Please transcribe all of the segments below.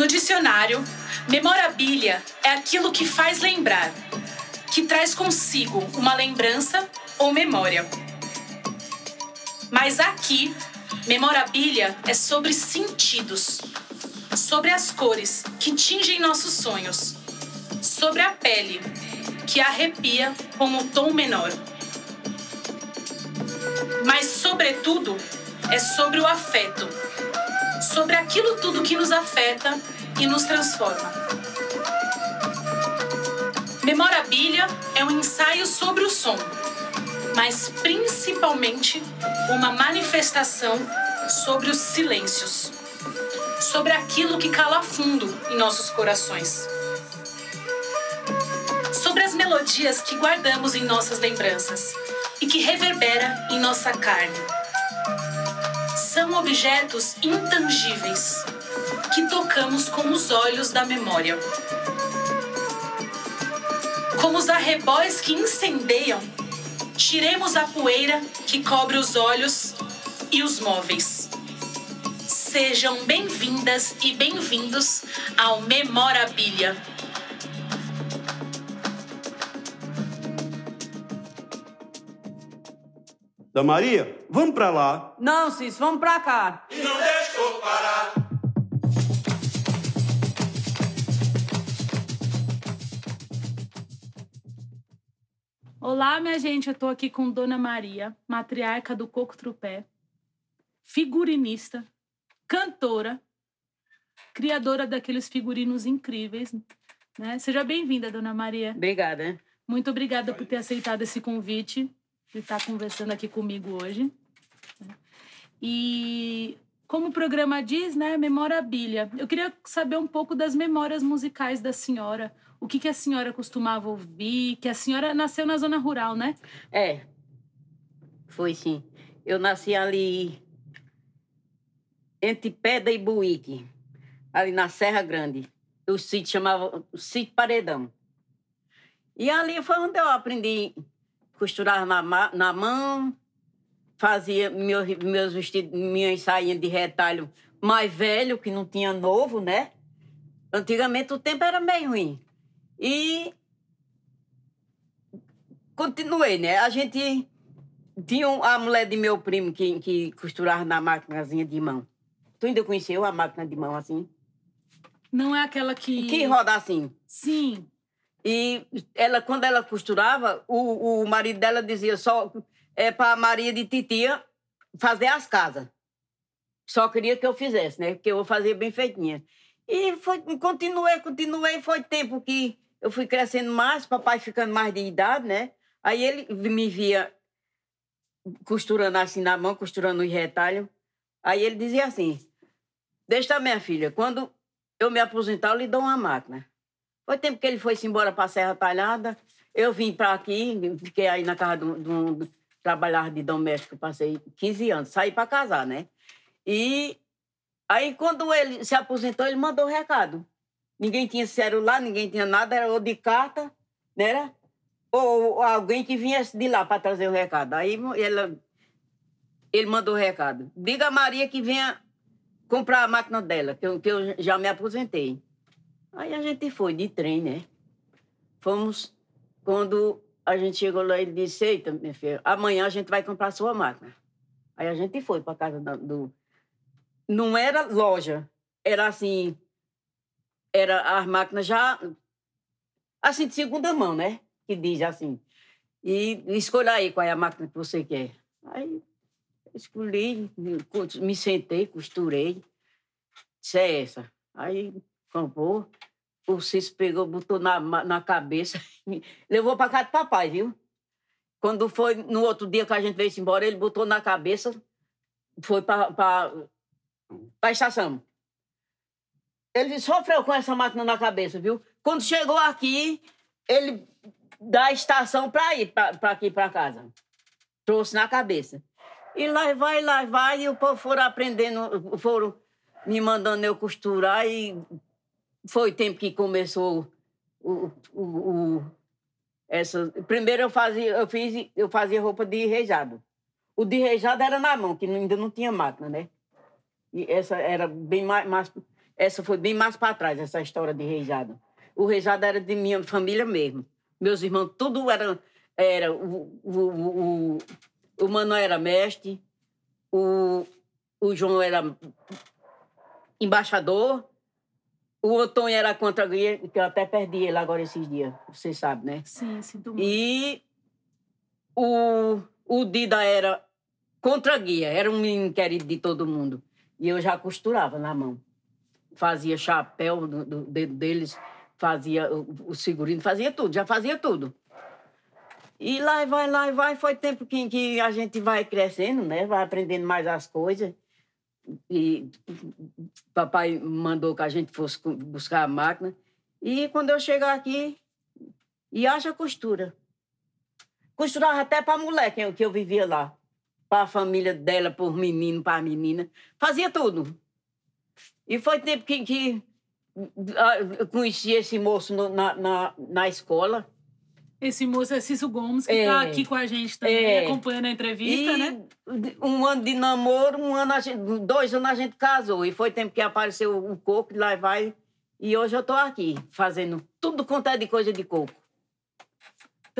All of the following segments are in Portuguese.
No dicionário, memorabilia é aquilo que faz lembrar, que traz consigo uma lembrança ou memória. Mas aqui, memorabilia é sobre sentidos, sobre as cores que tingem nossos sonhos, sobre a pele que arrepia com o tom menor. Mas, sobretudo, é sobre o afeto, sobre aquilo tudo que nos afeta e nos transforma. Memorabilia é um ensaio sobre o som, mas principalmente uma manifestação sobre os silêncios, sobre aquilo que cala fundo em nossos corações, sobre as melodias que guardamos em nossas lembranças e que reverbera em nossa carne. São objetos intangíveis que tocamos com os olhos da memória. Como os arrebóis que incendeiam, tiremos a poeira que cobre os olhos e os móveis. Sejam bem-vindas e bem-vindos ao Memorabilia. Da Maria, vamos pra lá. Não, Cis, vamos pra cá. E não deixou parar. Olá, minha gente, eu tô aqui com Dona Maria, matriarca do Coco Trupé, figurinista, cantora, criadora daqueles figurinos incríveis, né? Seja bem-vinda, Dona Maria. Obrigada. Muito obrigada por ter aceitado esse convite, de estar conversando aqui comigo hoje. E como o programa diz, né, memorabilia. Eu queria saber um pouco das memórias musicais da senhora. O que, que a senhora costumava ouvir? Que a senhora nasceu na zona rural, né? É, foi sim. Eu nasci ali entre Pedra e Buíque, ali na Serra Grande. O sítio chamava o Sítio Paredão. E ali foi onde eu aprendi costurar na, na mão, fazia meus, meus vestidos, minhas sainhas de retalho mais velho, que não tinha novo, né? Antigamente o tempo era meio ruim. E continuei, né? A gente tinha um- a mulher de meu primo que, que costurava na máquinazinha de mão. Tu ainda conheceu a máquina de mão assim? Não é aquela que. Que roda assim. Sim. E ela, quando ela costurava, o, o marido dela dizia só é para Maria de Titia fazer as casas. Só queria que eu fizesse, né? Porque eu fazia bem feitinha. E foi, continuei, continuei. Foi tempo que eu fui crescendo mais, papai ficando mais de idade, né? Aí ele me via costurando assim na mão, costurando os retalhos. Aí ele dizia assim: Deixa minha filha, quando eu me aposentar, eu lhe dou uma máquina. Foi tempo que ele foi-se embora para a Serra Talhada. Eu vim para aqui, fiquei aí na casa de um, de trabalhar de doméstico, passei 15 anos, saí para casar, né? E aí, quando ele se aposentou, ele mandou recado. Ninguém tinha celular, ninguém tinha nada, era ou de carta, né? era? Ou alguém que viesse de lá para trazer o recado. Aí ela, ele mandou o recado. Diga a Maria que venha comprar a máquina dela, que eu, que eu já me aposentei. Aí a gente foi de trem, né? Fomos, quando a gente chegou lá, ele disse, eita, minha filha, amanhã a gente vai comprar a sua máquina. Aí a gente foi para casa do... Não era loja, era assim, era as máquinas já, assim, de segunda mão, né? Que diz assim. E escolha aí qual é a máquina que você quer. Aí escolhi, me sentei, costurei. Disse, é essa. Aí comprou, o Cício pegou, botou na, na cabeça, levou para casa do papai, viu? Quando foi no outro dia que a gente veio embora, ele botou na cabeça, foi para a estação. Ele sofreu com essa máquina na cabeça, viu? Quando chegou aqui, ele da estação para ir para aqui para casa. Trouxe na cabeça. E lá vai, lá vai, e o povo foram aprendendo, foram me mandando eu costurar e foi tempo que começou o, o, o- essa. Primeiro eu fazia, eu fiz, eu fazia roupa de rejado. O de rejado era na mão, que ainda não tinha máquina, né? E essa era bem mais, mais Essa foi bem mais para trás, essa história de reisado. O reisado era de minha família mesmo. Meus irmãos, tudo era. era o, o, o, o Manuel era mestre, o, o João era embaixador, o Antônio era contra a guia, que eu até perdi ele agora esses dias, vocês sabem, né? Sim, sinto muito. E o, o Dida era contra a guia, era um menino querido de todo mundo. E eu já costurava na mão. Fazia chapéu do, do dedo deles, fazia o, o figurino, fazia tudo, já fazia tudo. E lá e vai, lá e vai, foi tempo que, que a gente vai crescendo, né? Vai aprendendo mais as coisas. E papai mandou que a gente fosse buscar a máquina. E quando eu chegar aqui, e haja costura. Costurava até para mulher que eu, que eu vivia lá. Para a família dela, por menino, para menina. Fazia tudo. E foi tempo que, que ah, eu conheci esse moço no- na, na, na escola. Esse moço é Cício Gomes, que É. tá aqui com a gente também, É. acompanhando a entrevista, e né? um ano de namoro, um ano gente, dois anos a gente casou. E foi tempo que apareceu o coco, lá vai. E hoje eu estou aqui, fazendo tudo quanto é de coisa de coco.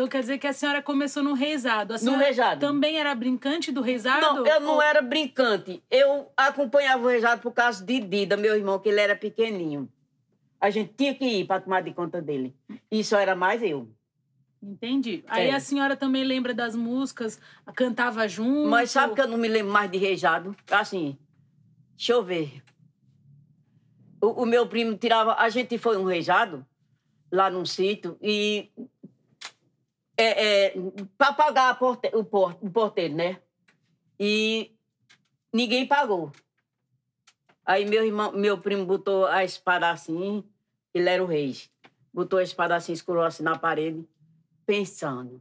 Então quer dizer que a senhora começou no reisado. A No reisado. também era brincante do reisado? Não, eu não Ou- era brincante. Eu acompanhava o reisado por causa de Dida, meu irmão, que ele era pequenininho. A gente tinha que ir para tomar de conta dele. E só era mais eu. Entendi. Aí É. a senhora também lembra das músicas, cantava junto? Mas sabe que eu não me lembro mais de reijado? Assim, deixa eu ver. O, o meu primo tirava. A gente foi um reijado lá num sítio e. É, é, para pagar porte- o, por- o porteiro, né? E ninguém pagou. Aí meu irmão, meu primo botou a espada assim, ele era o rei. Botou a espada assim, escurou assim na parede, pensando.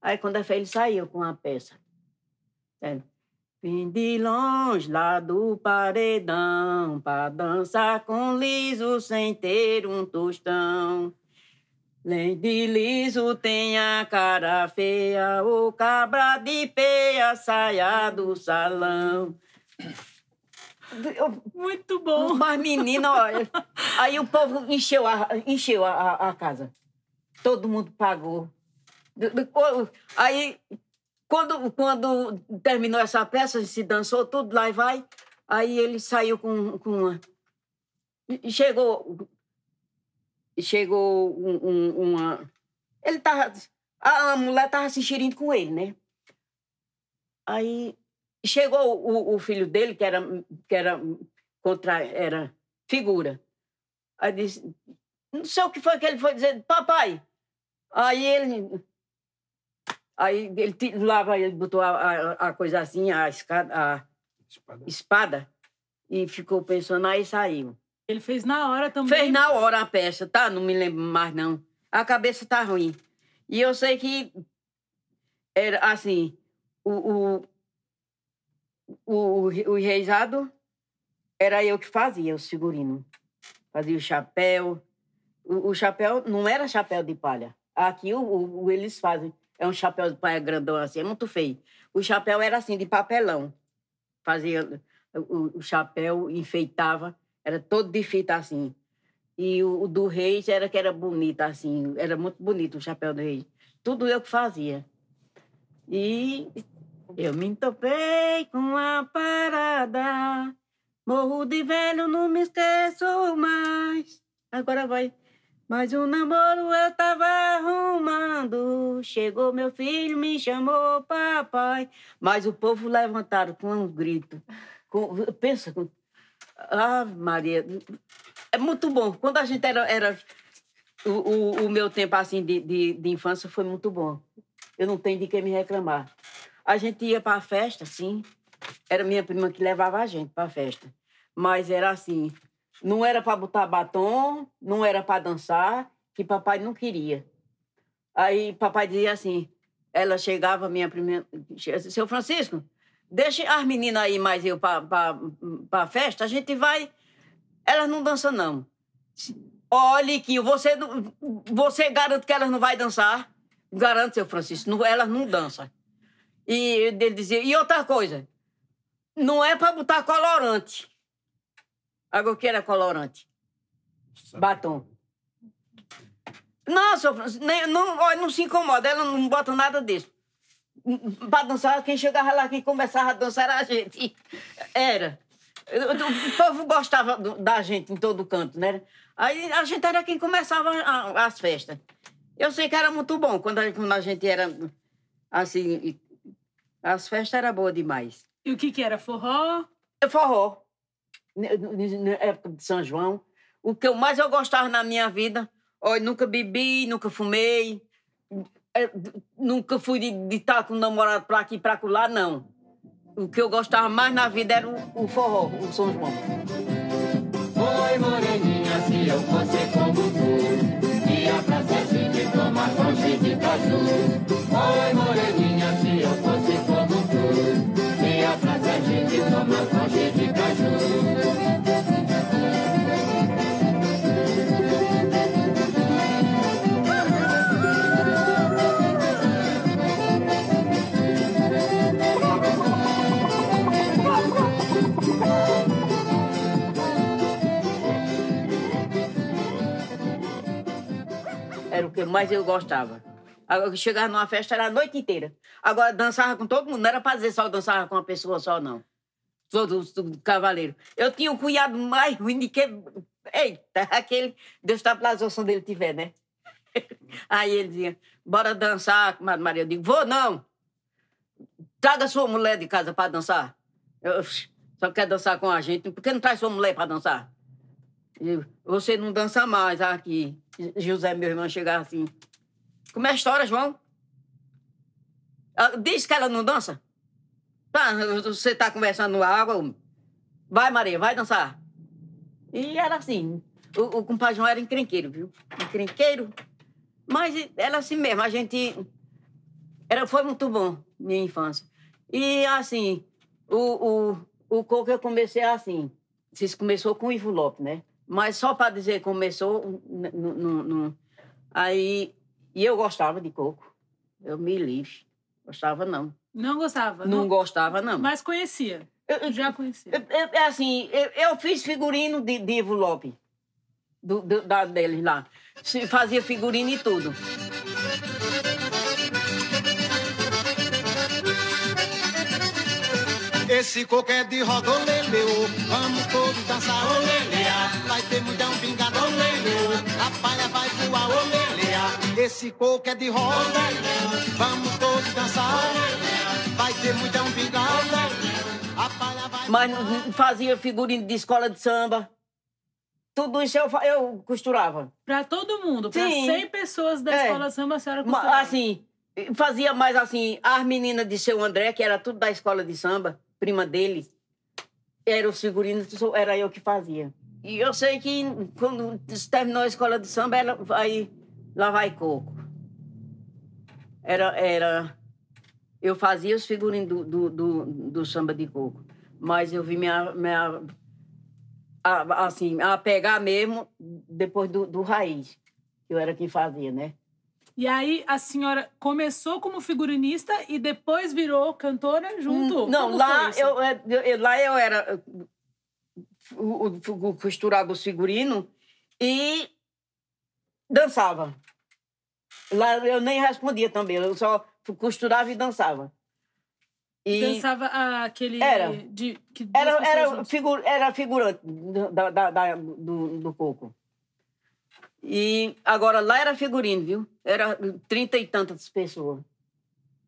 Aí quando é feio, ele saiu com a peça. É. Vim de longe lá do paredão pra dançar com liso sem ter um tostão. Além de liso tem a cara feia, o cabra de peia, saia do salão. Muito bom. mas, menina, olha. Aí o povo encheu a, encheu a, a, a casa. Todo mundo pagou. Aí, quando, quando terminou essa peça, se dançou tudo, lá e vai. Aí ele saiu com, com uma. Chegou. Chegou um- um- uma. Ele tava. A, a mulher tava se enxerindo com ele, né? Aí chegou o, o filho dele, que era, que era contra era figura. Aí disse, não sei o que foi que ele foi dizer, papai. Aí ele, aí ele lá vai, ele botou a, a, a coisa assim, a escada, a espada, e ficou pensando, aí saiu. Ele fez na hora também. Fez na hora a peça, tá? Não me lembro mais, não. A cabeça tá ruim. E eu sei que era assim, o, o, o, o era eu que fazia os figurinos. Fazia o chapéu. O, o chapéu não era chapéu de palha. Aqui o, o- o eles fazem. É um chapéu de palha grandão assim, é muito feio. O chapéu era assim, de papelão. Fazia o, o chapéu, enfeitava, era todo de fita assim. E o, o do Reis era que era bonito, assim, era muito bonito o chapéu do Reis. Tudo eu que fazia. E eu me entopei com a parada. Morro de velho, não me esqueço mais. Agora vai. Mas o namoro eu tava arrumando. Chegou meu filho, me chamou papai. Mas o povo levantaram com um grito. Com, pensa, com, ah, Maria, é muito bom. Quando a gente era. era o, o, o meu tempo assim de, de, de infância foi muito bom. Eu não tenho de que me reclamar. A gente ia para a festa, sim. Era minha prima que levava a gente para a festa. Mas era assim: não era para botar batom, não era para dançar, que papai não queria. Aí papai dizia assim: ela chegava, minha primeira. Seu Francisco, deixa as meninas aí mais eu para a festa, a gente vai. Elas não dançam, não. Olhe que você, você garante que elas não vai dançar. Garanto, seu Francisco, não- elas não dançam. E ele dizia, e outra coisa, não é para botar colorante. Agora o que era colorante? Batom. Não, seu Francisco, não, olha, não se incomoda, ela não bota nada disso. Para dançar, quem chegava lá, quem começava a dançar era a gente. Era. O povo gostava da gente em todo canto, né? Aí a gente era quem começava as festas. Eu sei que era muito bom quando a, quando a gente era assim. As festas eram boas demais. E o que que era? Forró? É Forró. Na época de São João. O que eu mais eu gostava na minha vida, olha, nunca bebi, nunca fumei, nunca fui de, de estar com um namorado pra aqui e pra lá, não. O que eu gostava mais na vida era o, o forró, o São João. Oi, moreninha, se eu fosse como tu Ia pra Sergipe tomar conche de caju Oi, mais eu gostava. Agora, chegava numa festa, era a noite inteira. Agora, dançava com todo mundo. Não era pra dizer só dançava com uma pessoa só, não. Todos os cavaleiros. Eu tinha um cunhado mais ruim de que... Eita, aquele... Deus está pela oração dele tiver, né? Aí ele dizia, bora dançar, Maria. Eu digo, vou não. Traga sua mulher de casa para dançar. Eu, só quer dançar com a gente. Por que não traz sua mulher para dançar? Você não dança mais aqui. José, meu irmão, chegava assim. Como é a história, João? Ela Diz que ela não dança? Tá, você tá conversando água. Vai, Maria, vai dançar. E era assim. O, o compadre João era encrenqueiro, viu? Encrenqueiro. Mas era assim mesmo. A gente. Era, foi muito bom, minha infância. E assim, o, o, o coco eu comecei assim. Vocês começou com o Ivo Lopes, né? Mas só para dizer começou, n- n- n- n- aí. E eu gostava de coco. Eu me livre. Gostava, não. Não gostava? Não gostava, não. Mas conhecia. Eu- eu- Já conhecia. eu- eu- É assim, eu, eu fiz figurino de, de Ivo Lopes. Do, do, da, deles lá. Fazia figurino e tudo. Esse coco é de roda, oleleu. Vamos todos dançar, olelea. Vai ter mulher pingado, oleleu. A palha vai voar, olelea. Esse coco é de roda, vamos todos dançar. Vai ter mulher pingado, oleleu. A palha vai Mas fazia figurino de escola de samba. Tudo isso eu, eu costurava. Pra todo mundo, pra Sim. 100 pessoas da É. escola samba, a senhora costurava. Assim, fazia mais assim, as meninas de seu André, que era tudo da escola de samba, prima dele, era o figurino, era eu que fazia. E eu sei que quando terminou a escola de samba, ela vai lá vai coco. Era, era. Eu fazia os figurinos do, do, do, do samba de coco. Mas eu vi minha. minha a, assim, a pegar mesmo depois do, do raiz. que Eu era quem fazia, né? E aí a senhora começou como figurinista e depois virou cantora junto? Não, Como lá eu, é, eu- eu- lá eu era o, o, o costurava os figurinos e dançava. Lá eu nem respondia também, eu só costurava e dançava. E Dançava aquele... Era. De, que era, era, figu, era figurante da, da- da- do, do coco. E agora lá era figurino, viu? Era trinta e tantas pessoas.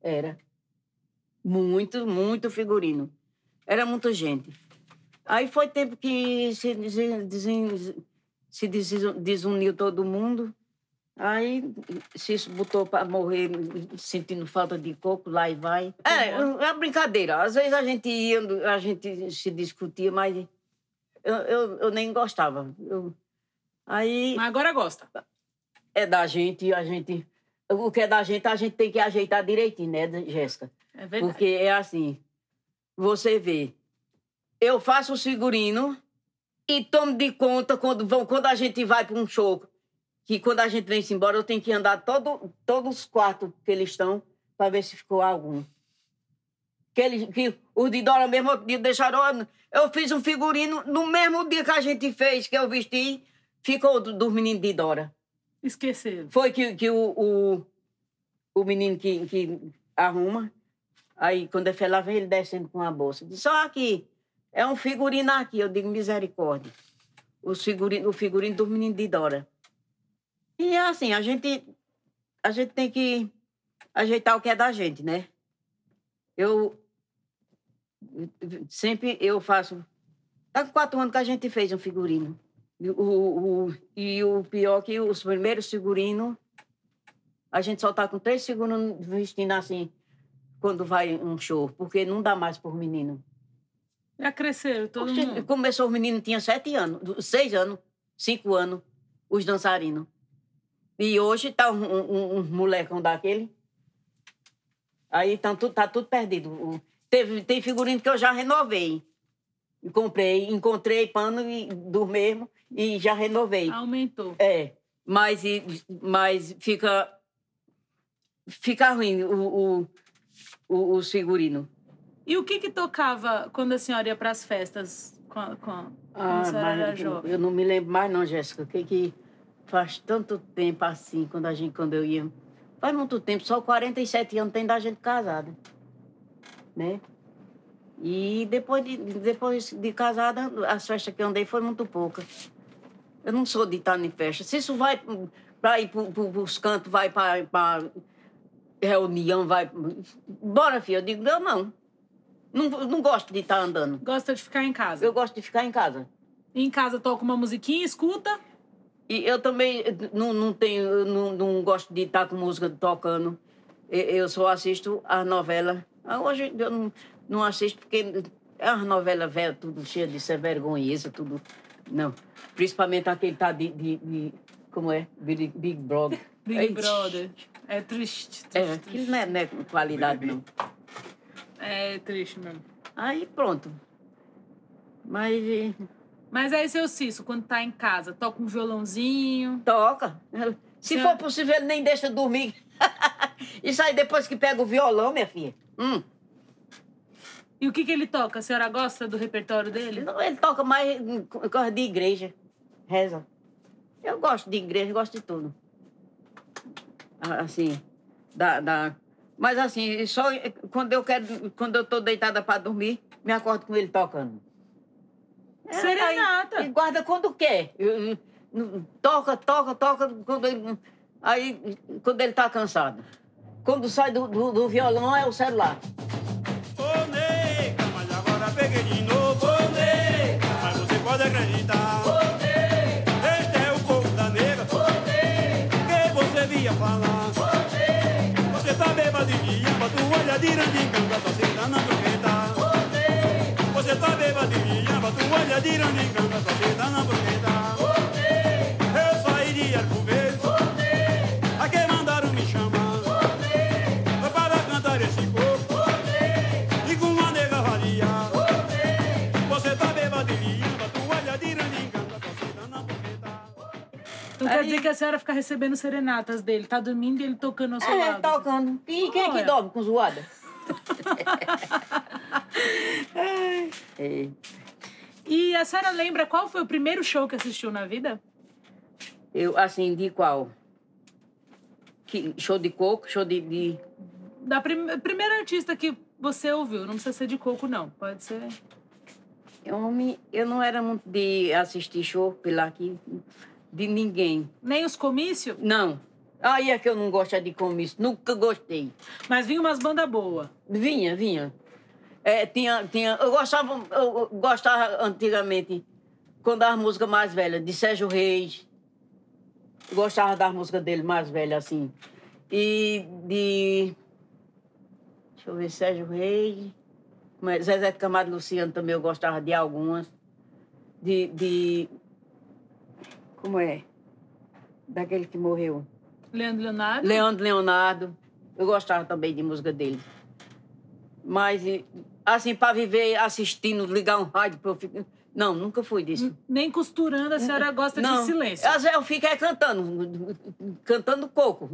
Era. Muito, muito figurino. Era muita gente. Aí foi tempo que se, desen- se desuniu todo mundo. Aí se botou para morrer sentindo falta de coco, lá e vai. É, é uma brincadeira. Às vezes a gente ia, a gente se discutia, mas eu, eu, eu nem gostava. Eu- aí Mas agora gosta. é da gente, a gente. O que é da gente, a gente tem que ajeitar direitinho, né, Jéssica? É verdade. Porque é assim, você vê, eu faço o figurino e tomo de conta quando, vão, quando a gente vai para um show, que quando a gente vem-se embora, eu tenho que andar todo, todos os quartos que eles estão para ver se ficou algum. Que, ele, que os de Dora mesmo deixaram. Eu fiz um figurino no mesmo dia que a gente fez, que eu vesti, ficou do- dos meninos de Dora. Esqueceram. Foi que, que o, o, o menino que, que arruma, aí quando ele foi lá, vem ele descendo com a bolsa. Disse, só aqui, é um figurino aqui. Eu digo, misericórdia. Os figurino, o figurino dos meninos de Dora. E é assim, a gente, a gente tem que ajeitar o que é da gente, né? Eu sempre eu faço. Tá com quatro anos que a gente fez um figurino. E o, o, e o pior que os primeiros figurinos, a gente só tá com três figurinos vestindo assim, quando vai um show, porque não dá mais por menino. Já cresceram, todo mundo. Começou os meninos, tinha sete anos, seis anos, cinco anos, os dançarinos. E hoje tá um, um, um molecão daquele. Aí tá tudo, tá tudo perdido. O- Teve, tem figurino que eu já renovei. E Comprei, encontrei pano e, do mesmo e já renovei. Aumentou. É, mas, e- mas fica, fica ruim o, o, o, os figurinos. E o que que tocava quando a senhora ia para as festas? Com, a- com, a- Ah, a senhora era jovem? eu não me lembro mais não, Jéssica. O que que faz tanto tempo assim, quando a gente, quando eu ia... Faz muito tempo, só 47 anos tem da gente casada, né? E depois de, depois de casada, as festas que eu andei foram muito poucas. Eu não sou de estar em festa. Se isso vai para ir para os cantos, vai para reunião, vai... Bora, filha. Eu digo, eu não. Não, não gosto de estar andando. Gosta de ficar em casa. Eu gosto de ficar em casa. Em casa toca uma musiquinha, escuta. E eu também não, não tenho, não, não gosto de estar com música tocando. E- Eu só assisto as novelas. Ah, Hoje eu não, não assisto porque é as novelas velhas, tudo cheia de ser vergonhosa, tudo. Não. Principalmente aquele tá de. de, de- como é? Big, Big Brother. Big. Brother. É triste, triste, É, triste. aquilo não é, não é qualidade, não. É triste mesmo. Aí pronto. Mas eh, Mas aí, seu Cício, quando tá em casa, toca um violãozinho. toca. Se Sim. for possível, ele nem deixa dormir. Isso aí depois que pega o violão, minha filha. Hum. E o que que ele toca? A senhora gosta do repertório dele? Não, Ele toca mais coisa de igreja. Reza. Eu gosto de igreja, gosto de tudo. Ah, Assim, da, da... Mas assim, só quando eu quero, quando eu tô deitada para dormir, me acordo com ele tocando. É, Serenata. aí, e guarda quando quer. Toca, toca, toca. Quando ele, aí, quando ele tá cansado. Quando sai do, do, do violão é o celular. Peguei de novo. Mas você pode acreditar. Este é o povo da. Ô, nega, que você via falar. Você tá bebadinha, bota o olho de irandinga, só senta na broqueta. Ô, nega, você tá bebadinha, bota o olho de irandinga, só senta na broqueta. Quer Aí- dizer que a senhora fica recebendo serenatas dele. Tá dormindo e ele tocando ao seu É, lado. tocando. E quem é que dorme com zoada? é. E a senhora lembra qual foi o primeiro show que assistiu na vida? Eu, assim, de qual? Que, show de coco, show de. de... Da prim... primeira artista que você ouviu. Não precisa ser de coco, não. Pode ser. Eu, não me, eu não era muito de assistir show pela aqui, de ninguém. Nem os comícios, Não. Aí é que eu não gosto de comício. Nunca gostei. mas vinha umas bandas boas. Vinha, vinha. É, tinha, tinha, eu gostava, eu gostava antigamente, quando as músicas mais velhas, de Sérgio Reis. Eu gostava das músicas dele mais velhas, assim. E de. Deixa eu ver, Sérgio Reis. é, Zezé de Camargo e Luciano também eu gostava de algumas. De. de como é? Daquele que morreu. Leandro Leonardo. Leandro Leonardo. Eu gostava também de música dele. Mas, assim, para viver assistindo, ligar um rádio para eu ficar. Não, nunca fui disso. Nem costurando, a senhora gosta Não. de silêncio. Às vezes eu fico é cantando, cantando coco,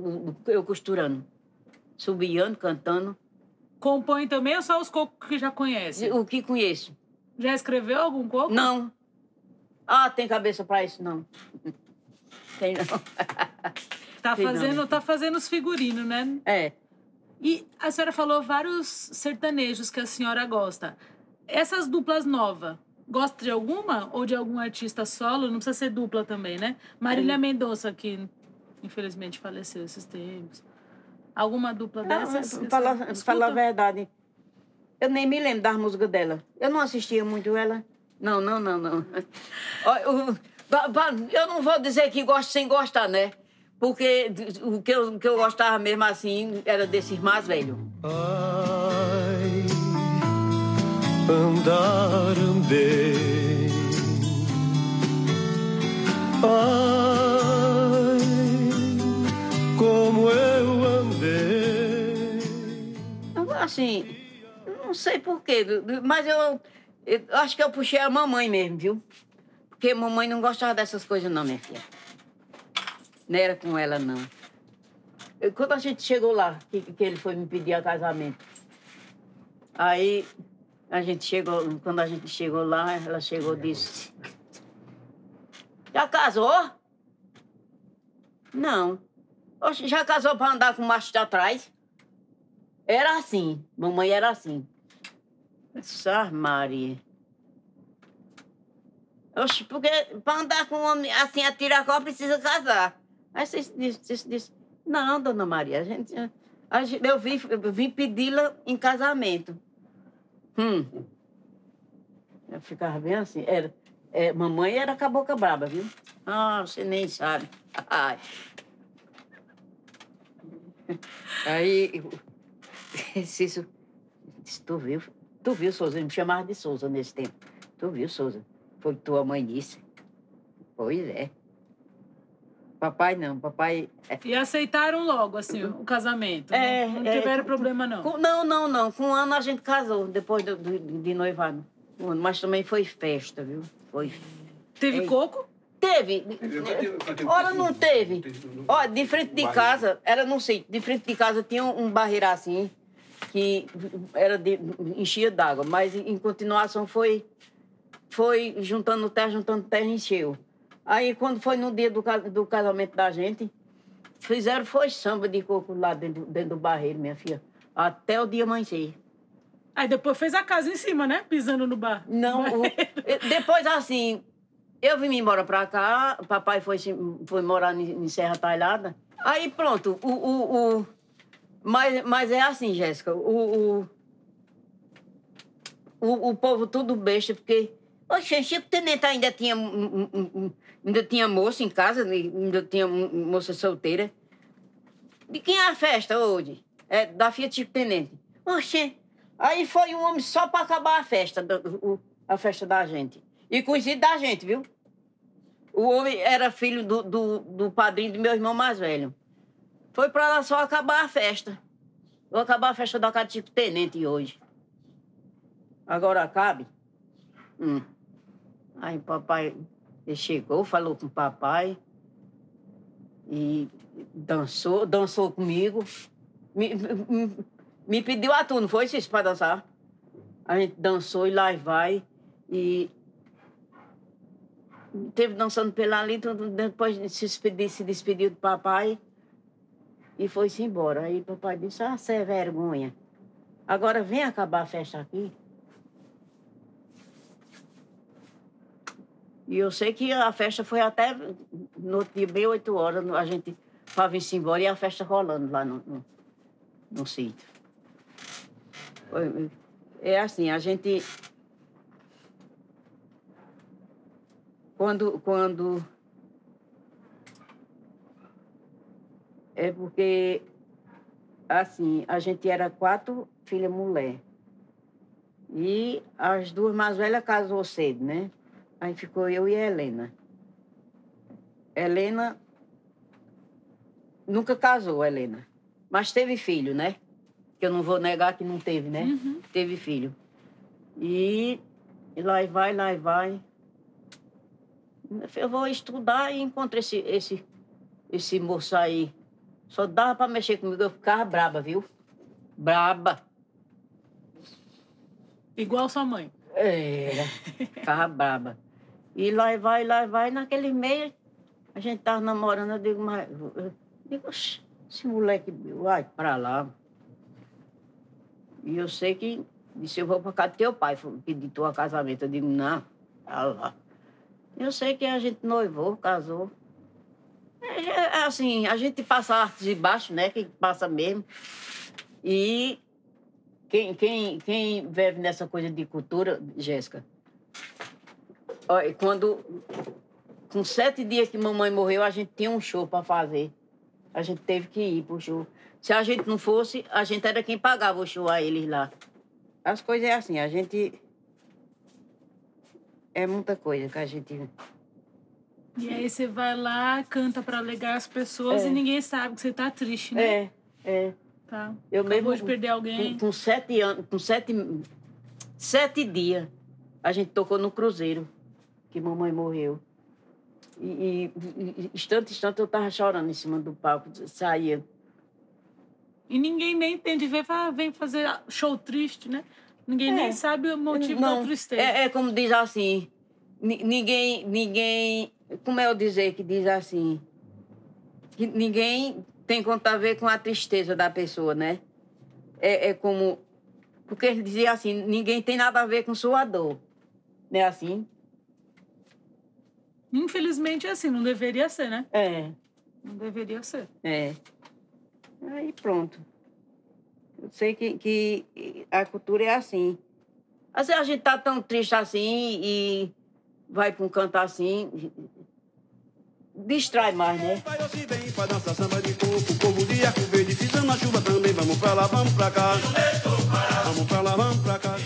eu costurando. Subiando, cantando. Compõe também ou só os cocos que já conhece? O que conheço? Já escreveu algum coco? Não. Ah, tem cabeça pra isso, não. Tem não. Tá não. fazendo, tá fazendo os figurinos, né? É. E a senhora falou vários sertanejos que a senhora gosta. Essas duplas novas, gosta de alguma? Ou de algum artista solo? Não precisa ser dupla também, né? Marília Mendonça, que infelizmente faleceu esses tempos. Alguma dupla Não, dessas? falar, falar a verdade. Eu nem me lembro das músicas dela. Eu não assistia muito ela. Não, não, não, não. Eu, não vou dizer que gosto sem gostar, né? Porque o que eu, o que eu gostava mesmo assim era desses mais velhos. Ai, andar andei. Ai, como eu andei. Assim, não sei porquê, mas eu, eu acho que eu puxei a mamãe mesmo, viu? Porque mamãe não gostava dessas coisas, não, minha filha. Não era com ela, não. Eu- Quando a gente chegou lá, que, que ele foi me pedir a casamento, aí a gente chegou, quando a gente chegou lá, ela chegou e disse: Já casou? Não. Já casou para andar com o macho de atrás? Era assim, mamãe era assim. Sá Maria. Oxe, porque para andar com um homem assim, a tiracó, precisa casar. Aí você disse, disse, disse, não, dona Maria, a gente, a gente- eu, vim, vim pedi-la em casamento. Hum. Eu ficava bem assim. Era, é, mamãe era com a boca braba, viu? Ah, você nem sabe. Ai. Aí, Cício, tu viu? Tu viu, Souza? Ele me chamava de Souza nesse tempo. Tu viu, Souza? Foi o que tua mãe disse. Pois é. Papai não, papai... é- E aceitaram logo, assim, o casamento. É, não, não é, tiveram com- problema, não. Com- não, não, não. Com um ano a gente casou, depois do, do- de noivado. Mas também foi festa, viu? Foi. Teve Ei. coco? Teve. Ora, não teve. Ó, de frente de casa, era no sítio, de frente de casa tinha um um barreiro assim, que era de, enchia d'água, mas em continuação foi, foi juntando terra, juntando terra, encheu. Aí, quando foi no dia do, do casamento da gente, fizeram foi samba de coco lá dentro, dentro do barreiro, minha filha, até o dia amanhecer. Aí depois fez a casa em cima, né? Pisando no bar. Não, o- depois assim, eu vim embora pra cá, papai foi, foi morar em, em Serra Talhada. Aí pronto, o. o, o- mas, mas é assim, Jéssica, o, o, o, o povo tudo besta, porque. Oxe, Chico Tenente ainda tinha, ainda tinha moça em casa, ainda tinha moça solteira. De quem é a festa hoje? É da filha de Chico Tenente. Oxe, aí foi um homem só para acabar a festa, a festa da gente. E conhecido da gente, viu? O homem era filho do, do, do padrinho do meu irmão mais velho. Foi para lá só acabar a festa. Vou acabar a festa da casa Chico Tenente hoje. Agora cabe? Hum. Aí papai chegou, falou com o papai e dançou, dançou comigo. Me, me, me pediu a tu, não foi, Cícero, para dançar? A gente dançou e lá vai. E teve dançando pela ali, depois se despediu, se despediu do papai e foi-se embora. Aí papai disse, ah, você é vergonha. Agora vem acabar a festa aqui. E eu sei que a festa foi até no dia, bem oito horas, a gente para vir-se embora e a festa rolando lá no, no, no sítio. Foi- É assim, a gente. Quando. quando é porque, assim, a gente era quatro filhas mulher. E as duas mais velhas casou cedo, né? Aí ficou eu e a Helena. Helena nunca casou, Helena. Mas teve filho, né? Que eu não vou negar que não teve, né? Uhum. Teve filho. E, e lá vai, lá vai. Eu vou estudar e encontro esse, esse, esse moço aí. Só dava para mexer comigo, eu ficava braba, viu? Braba. Igual sua mãe. Era, ficava braba. E lá vai, lá vai, naquele meio, a gente tava namorando, eu digo, mas. Eu digo, "Oxe, esse moleque vai pra lá. E eu sei que disse, eu vou pra casa do teu pai, pedir tua casamento. Eu digo, não, tá lá. Eu sei que a gente noivou, casou. É, é assim, a gente passa artes e baixos, né? Que passa mesmo. E quem, quem, quem vive nessa coisa de cultura, Jéssica, olha, quando. Com sete dias que mamãe morreu, a gente tinha um show para fazer. A gente teve que ir pro show. Se a gente não fosse, a gente era quem pagava o show a eles lá. As coisas é assim, a gente. É muita coisa que a gente. E aí você vai lá, canta pra alegar as pessoas É. e ninguém sabe que você tá triste, né? É, é. Tá. Eu Acabou mesmo. de perder alguém. Com, com sete anos, com sete, sete dias, a gente tocou no Cruzeiro, que mamãe morreu. E, e, e instante, instante, eu tava chorando em cima do palco, saía. E ninguém nem entende, vem, fa- vem fazer show triste, né? Ninguém É. nem sabe o motivo da tristeza. É, é como diz assim, ni- ninguém, ninguém, como é eu dizer que diz assim, que ninguém tem conta a ver com a tristeza da pessoa, né? É, é como, porque ele dizia assim, ninguém tem nada a ver com sua dor, né? Assim, Infelizmente é assim, não deveria ser, né? é, Não deveria ser. é. Aí pronto. Eu sei que, que a cultura é assim. Às vezes a gente tá tão triste assim e vai para um canto assim, distrai mais, né? Vai se bem pra dançar samba de coco, povo de arco verde, pisando na chuva também. Vamos pra lá, vamos pra cá. Vamos pra lá, vamos pra cá.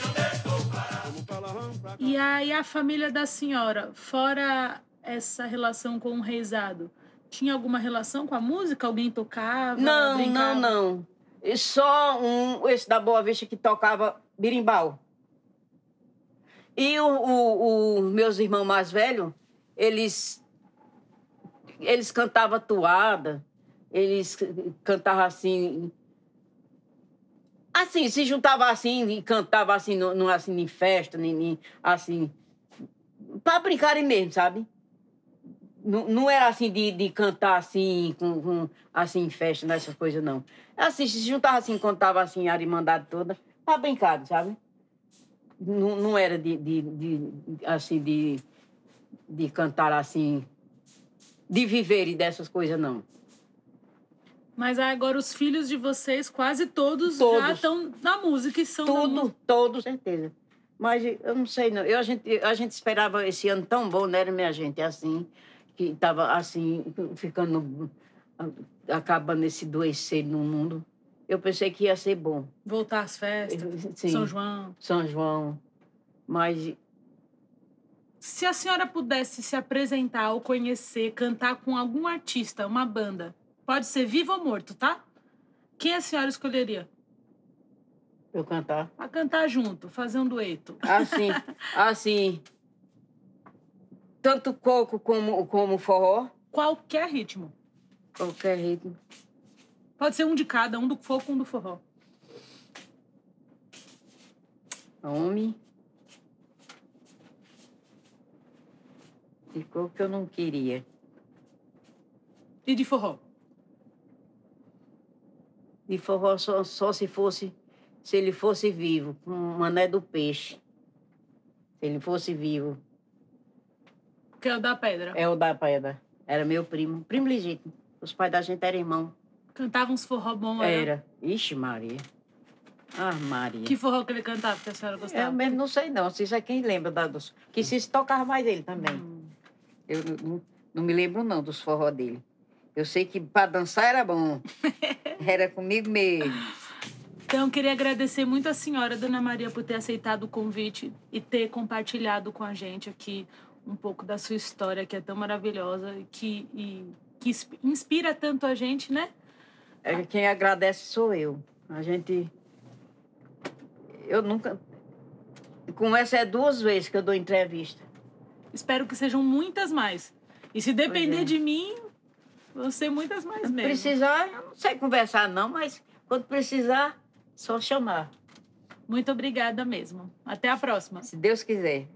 Vamos pra lá, vamos pra cá. E aí a família da senhora, fora essa relação com o reizado, tinha alguma relação com a música? Alguém tocava? Não, brincava? não, não. E Só um, esse da Boa Vista que tocava birimbau. E o, o, o- meus irmãos mais velhos, eles, eles cantavam toada, eles cantavam assim. Assim, se juntavam assim e cantavam assim, no- assim em festa, nem, nem- assim. Para brincarem mesmo, sabe? Não, não era assim de, de cantar assim, com, com- assim, em festa, nessas coisas, não. Assim, se juntava assim, contava assim, a irmandade toda, pra brincar, sabe? Não, não era de, de, de, assim, de, de cantar assim, de viver e dessas coisas, não. Mas agora os filhos de vocês, quase todos, já Todos. estão na música e são Tudo, todo, certeza. Mas eu não sei, não. Eu, a, gente, a gente esperava esse ano tão bom, né, minha gente? Assim, que estava assim, ficando. acabando esse doencer no mundo. Eu pensei que ia ser bom. Voltar às festas, Sim, São João. São João. Mas Se a senhora pudesse se apresentar ou conhecer, cantar com algum artista, uma banda, pode ser vivo ou morto, tá? Quem a senhora escolheria? eu cantar. Pra cantar junto, fazer um dueto. Assim, assim. Tanto coco como, como forró, Qualquer ritmo. qualquer ritmo. Pode ser um de cada, um do foco, um do forró. Homem. E coco que eu não queria. E de forró? De forró só, só se fosse, se ele fosse vivo, com o mané do peixe. Se ele fosse vivo. Que é o da pedra. É o da pedra. Era meu primo, primo legítimo. Os pais da gente eram irmãos. Cantava uns forró bom, era. Era. Ixi, Maria. Ah, Maria. Que forró que ele cantava que a senhora gostava? Eu mesmo não sei não, se isso é quem lembra da, dos... Que se tocava mais dele também. Hum. Eu não, me lembro não dos forró dele. Eu sei que para dançar era bom. Era comigo mesmo. Então, eu queria agradecer muito a senhora, Dona Maria, por ter aceitado o convite e ter compartilhado com a gente aqui um pouco da sua história, que é tão maravilhosa e que, e, que ins- inspira tanto a gente, né? É, Quem agradece sou eu. A gente. Eu nunca. Com essa é duas vezes que eu dou entrevista. Espero que sejam muitas mais. E se depender é. de mim, vão ser muitas mais mesmo. Precisar, eu não sei conversar não, mas quando precisar, só chamar. Muito obrigada mesmo. Até a próxima. Se Deus quiser.